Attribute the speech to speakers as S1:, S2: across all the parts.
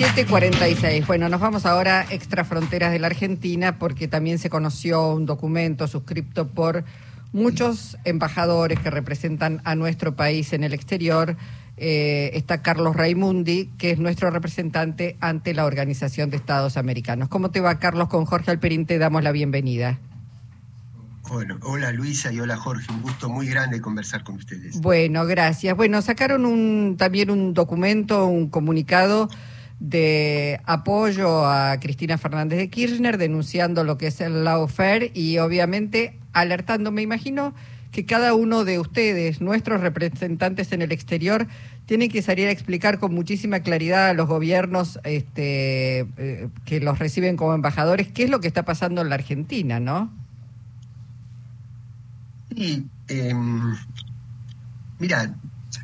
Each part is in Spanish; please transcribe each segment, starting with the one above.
S1: 1746. Bueno, nos vamos ahora extra fronteras de la Argentina porque también se conoció un documento suscripto por muchos embajadores que representan a nuestro país en el exterior. Eh, está Carlos Raimundi, que es nuestro representante ante la Organización de Estados Americanos. ¿Cómo te va, Carlos? Con Jorge Alperín te damos la bienvenida.
S2: Bueno, hola Luisa y hola Jorge, un gusto muy grande conversar con ustedes.
S1: Bueno, gracias. Bueno, sacaron un, también un documento, un comunicado de apoyo a Cristina Fernández de Kirchner, denunciando lo que es el lawfare y obviamente alertando, me imagino que cada uno de ustedes, nuestros representantes en el exterior, tienen que salir a explicar con muchísima claridad a los gobiernos este, eh, que los reciben como embajadores qué es lo que está pasando en la Argentina, ¿no?
S2: Sí, em, mira,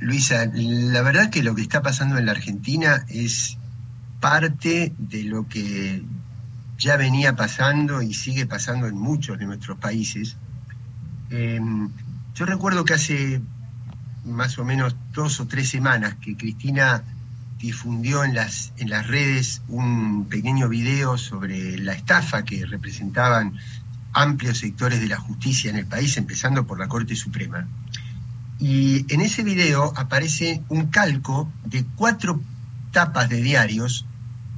S2: Luisa, la verdad que lo que está pasando en la Argentina es parte de lo que ya venía pasando y sigue pasando en muchos de nuestros países. Em, yo recuerdo que hace más o menos dos o tres semanas que Cristina difundió en las, en las redes un pequeño video sobre la estafa que representaban amplios sectores de la justicia en el país, empezando por la Corte Suprema. Y en ese video aparece un calco de cuatro tapas de diarios,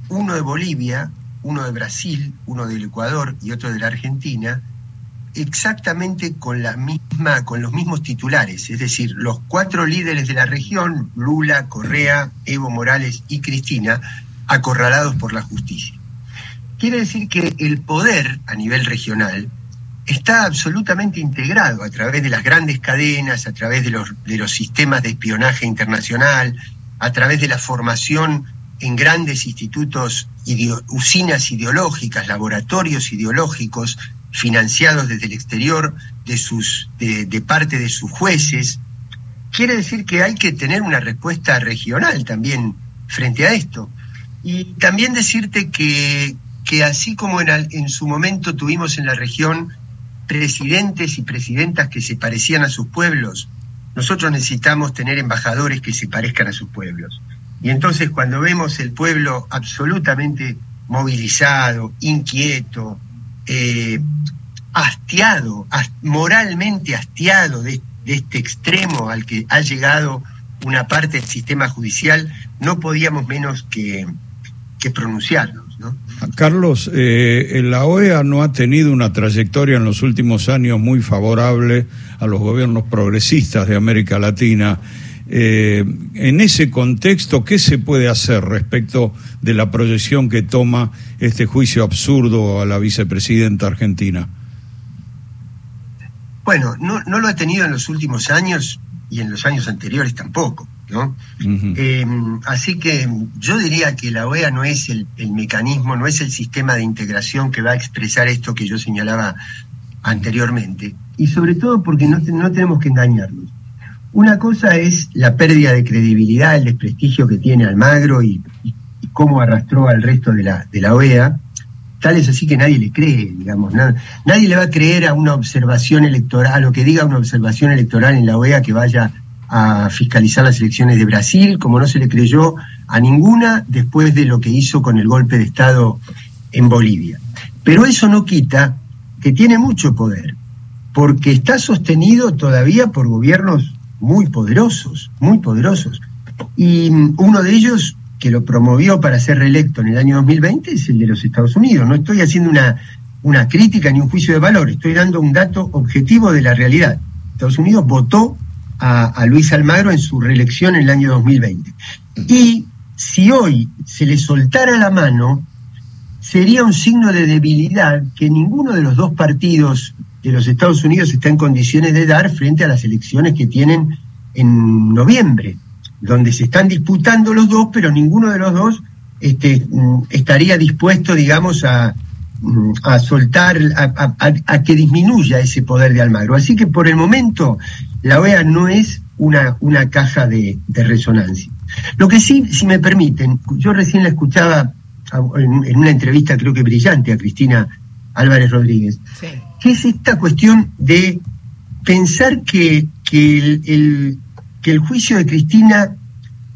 S2: uno de Bolivia, uno de Brasil, uno del Ecuador y otro de la Argentina, exactamente con la misma, con los mismos titulares, es decir, los cuatro líderes de la región, Lula, Correa, Evo Morales y Cristina, acorralados por la justicia. Quiere decir que el poder a nivel regional está absolutamente integrado a través de las grandes cadenas, a través de los, de los sistemas de espionaje internacional, a través de la formación en grandes institutos, usinas ideológicas, laboratorios ideológicos financiados desde el exterior de, sus, de, parte de sus jueces. Quiere decir que hay que tener una respuesta regional también frente a esto. Y también decirte que, que así como en, su momento tuvimos en la región presidentes y presidentas que se parecían a sus pueblos, nosotros necesitamos tener embajadores que se parezcan a sus pueblos. Y entonces cuando vemos el pueblo absolutamente movilizado, inquieto, eh, hastiado, moralmente hastiado de, este extremo al que ha llegado una parte del sistema judicial, no podíamos menos que, que pronunciarnos.
S3: Carlos, eh, la OEA no ha tenido una trayectoria en los últimos años muy favorable a los gobiernos progresistas de América Latina. Eh, en ese contexto, ¿qué se puede hacer respecto de la proyección que toma este juicio absurdo a la vicepresidenta argentina?
S2: Bueno, no, no lo ha tenido en los últimos años y en los años anteriores tampoco. ¿no? Em, así que yo diría que la OEA no es el, mecanismo, no es el sistema de integración que va a expresar esto que yo señalaba anteriormente. Y sobre todo porque no, no tenemos que engañarnos. Una cosa es la pérdida de credibilidad, el desprestigio que tiene Almagro y, cómo arrastró al resto de la, de la OEA. Tal es así que nadie le cree, digamos. nadie le va a creer a una observación electoral, a lo que diga una observación electoral en la OEA que vaya a fiscalizar las elecciones de Brasil, como no se le creyó a ninguna después de lo que hizo con el golpe de Estado en Bolivia. Pero eso no quita que tiene mucho poder, porque está sostenido todavía por gobiernos muy poderosos, muy poderosos. Y uno de ellos que lo promovió para ser reelecto en el año 2020 es el de los Estados Unidos. No estoy haciendo una, una crítica ni un juicio de valor, estoy dando un dato objetivo de la realidad. Estados Unidos votó a, Luis Almagro en su reelección en el año 2020. Y si hoy se le soltara la mano, sería un signo de debilidad que ninguno de los dos partidos de los Estados Unidos está en condiciones de dar frente a las elecciones que tienen en noviembre, donde se están disputando los dos, pero ninguno de los dos este, mm, estaría dispuesto, digamos, a, mm, a soltar, a, que disminuya ese poder de Almagro. Así que por el momento la OEA no es una, una caja de, resonancia. Lo que sí, si me permiten, yo recién la escuchaba en, una entrevista creo que brillante a Cristina Álvarez Rodríguez, que es esta cuestión de pensar que, que, el, que el juicio de Cristina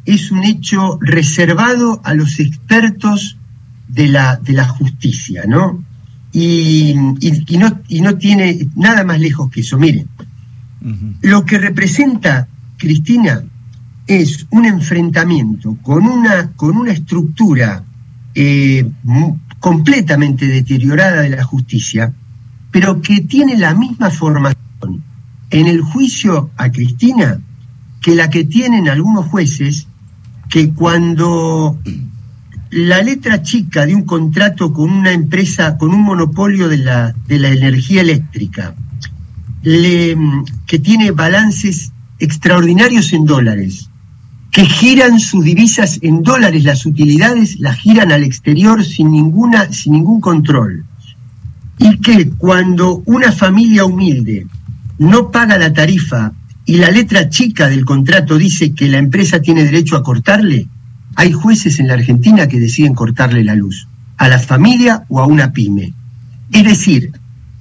S2: es un hecho reservado a los expertos de la, de la justicia, ¿no? Y, no, y no tiene nada más lejos que eso. Miren, lo que representa Cristina es un enfrentamiento con una, con una estructura eh, completamente deteriorada de la justicia, pero que tiene la misma formación en el juicio a Cristina que la que tienen algunos jueces que cuando la letra chica de un contrato con una empresa, con un monopolio de la, de la energía eléctrica, que tiene balances extraordinarios en dólares, que giran sus divisas en dólares, las utilidades las giran al exterior sin, ninguna, sin ningún control. Y que cuando una familia humilde no paga la tarifa y la letra chica del contrato dice que la empresa tiene derecho a cortarle, hay jueces en la Argentina que deciden cortarle la luz, a la familia o a una pyme. Es decir,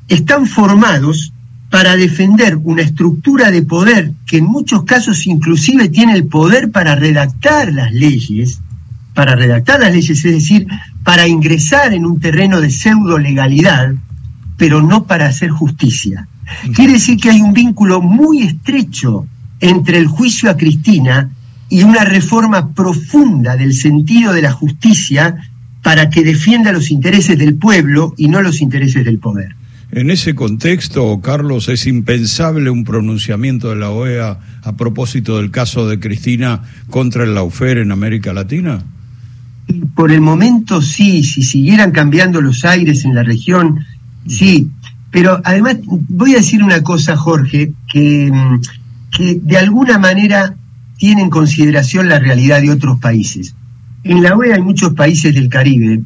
S2: están formados para defender una estructura de poder que en muchos casos inclusive tiene el poder para redactar las leyes, para redactar las leyes, es decir, para ingresar en un terreno de pseudo legalidad, pero no para hacer justicia. Quiere decir que hay un vínculo muy estrecho entre el juicio a Cristina y una reforma profunda del sentido de la justicia para que defienda los intereses del pueblo y no los intereses del poder.
S3: En ese contexto, Carlos, es impensable un pronunciamiento de la OEA a propósito del caso de Cristina contra el Laufer en América Latina.
S2: Por el momento sí, si siguieran cambiando los aires en la región, sí. Pero además voy a decir una cosa, Jorge, que, que de alguna manera tiene en consideración la realidad de otros países. En la OEA hay muchos países del Caribe,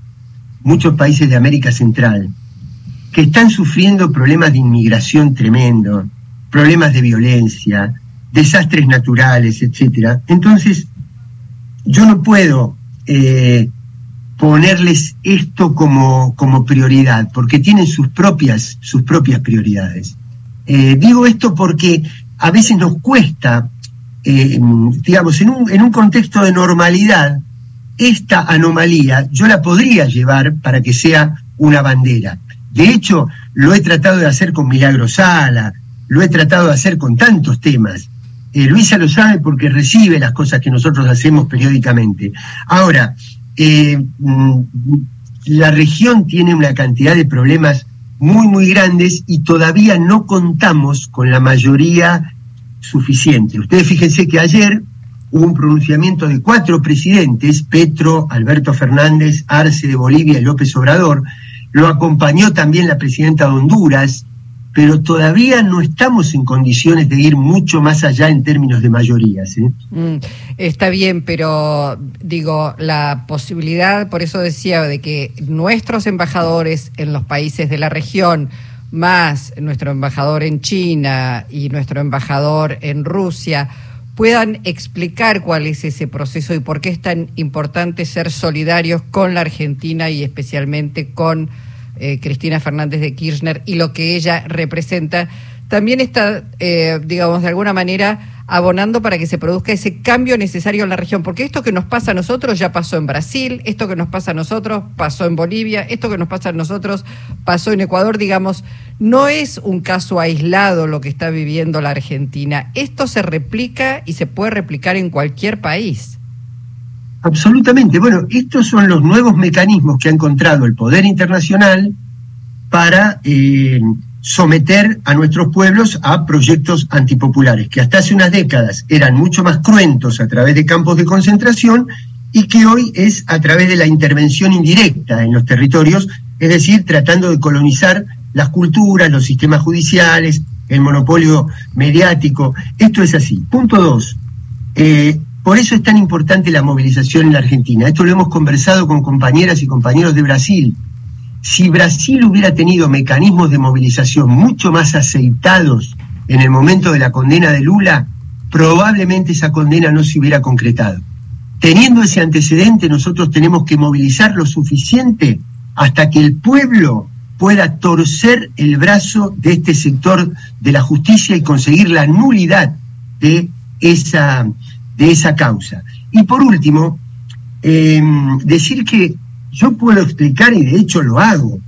S2: muchos países de América Central, que están sufriendo problemas de inmigración tremendo, problemas de violencia, desastres naturales, etcétera. Entonces, yo no puedo eh, ponerles esto como, como, prioridad, porque tienen sus propias, sus propias prioridades. Eh, digo esto porque a veces nos cuesta, eh, digamos, en un, en un contexto de normalidad, esta anomalía yo la podría llevar para que sea una bandera. De hecho, lo he tratado de hacer con Milagro Sala, lo he tratado de hacer con tantos temas. Luisa lo sabe porque recibe las cosas que nosotros hacemos periódicamente. Ahora, eh, mm, la región tiene una cantidad de problemas muy, muy grandes y todavía no contamos con la mayoría suficiente. Ustedes fíjense que ayer hubo un pronunciamiento de cuatro presidentes, Petro, Alberto Fernández, Arce de Bolivia y López Obrador, lo acompañó también la presidenta de Honduras, pero todavía no estamos en condiciones de ir mucho más allá en términos de mayorías. ¿eh?
S1: Mm, está bien, pero digo, la posibilidad, por eso decía, de que nuestros embajadores en los países de la región, más nuestro embajador en China y nuestro embajador en Rusia, puedan explicar cuál es ese proceso y por qué es tan importante ser solidarios con la Argentina y especialmente con eh, Cristina Fernández de Kirchner y lo que ella representa, también está, eh, digamos, de alguna manera abonando para que se produzca ese cambio necesario en la región, porque esto que nos pasa a nosotros ya pasó en Brasil, esto que nos pasa a nosotros pasó en Bolivia, esto que nos pasa a nosotros pasó en Ecuador, digamos, no es un caso aislado lo que está viviendo la Argentina, esto se replica y se puede replicar en cualquier país.
S2: Absolutamente. Bueno, estos son los nuevos mecanismos que ha encontrado el poder internacional para eh, someter a nuestros pueblos a proyectos antipopulares, que hasta hace unas décadas eran mucho más cruentos a través de campos de concentración y que hoy es a través de la intervención indirecta en los territorios, es decir, tratando de colonizar las culturas, los sistemas judiciales, el monopolio mediático. Esto es así. Punto dos. Eh, por eso es tan importante la movilización en la Argentina. Esto lo hemos conversado con compañeras y compañeros de Brasil. Si Brasil hubiera tenido mecanismos de movilización mucho más aceitados en el momento de la condena de Lula, probablemente esa condena no se hubiera concretado. Teniendo ese antecedente, nosotros tenemos que movilizar lo suficiente hasta que el pueblo pueda torcer el brazo de este sector de la justicia y conseguir la nulidad de esa de esa causa. Y por último, em, decir que yo puedo explicar y de hecho lo hago.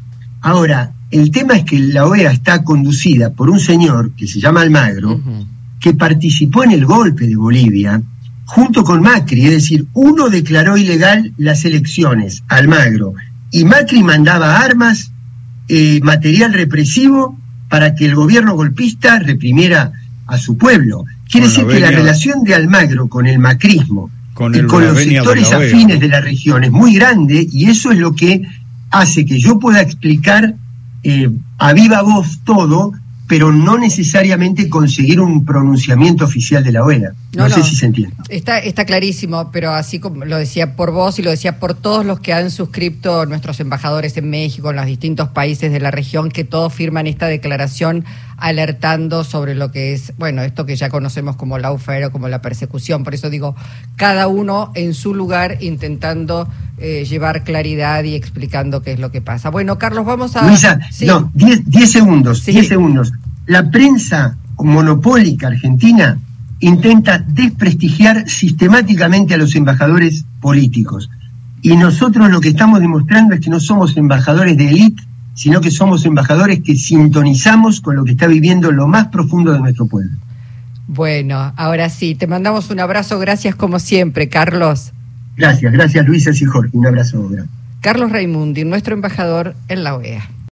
S2: Ahora, el tema es que la OEA está conducida por un señor que se llama Almagro, que participó en el golpe de Bolivia junto con Macri, es decir, uno declaró ilegal las elecciones, Almagro, y Macri mandaba armas, eh, material represivo para que el gobierno golpista reprimiera a su pueblo. Quiere decir que la relación de Almagro con el macrismo con y con los sectores afines de la región es muy grande y eso es lo que hace que yo pueda explicar eh, a viva voz todo pero no necesariamente conseguir un pronunciamiento oficial de la OEA. No, sé si se entiende.
S1: Está, está clarísimo, pero así como lo decía por vos y lo decía por todos los que han suscrito nuestros embajadores en México, en los distintos países de la región, que todos firman esta declaración alertando sobre lo que es, bueno, esto que ya conocemos como la o como la persecución. Por eso digo, cada uno en su lugar intentando eh, llevar claridad y explicando qué es lo que pasa. Bueno, Carlos, vamos a...
S2: Luisa, no, 10 segundos, 10 segundos. La prensa monopólica argentina intenta desprestigiar sistemáticamente a los embajadores políticos. Y nosotros lo que estamos demostrando es que no somos embajadores de élite, sino que somos embajadores que sintonizamos con lo que está viviendo lo más profundo de nuestro pueblo.
S1: Bueno, ahora sí, te mandamos un abrazo, gracias como siempre, Carlos.
S2: Gracias, gracias Luisa y Jorge. Un abrazo
S1: Carlos Raimundi, nuestro embajador en la OEA.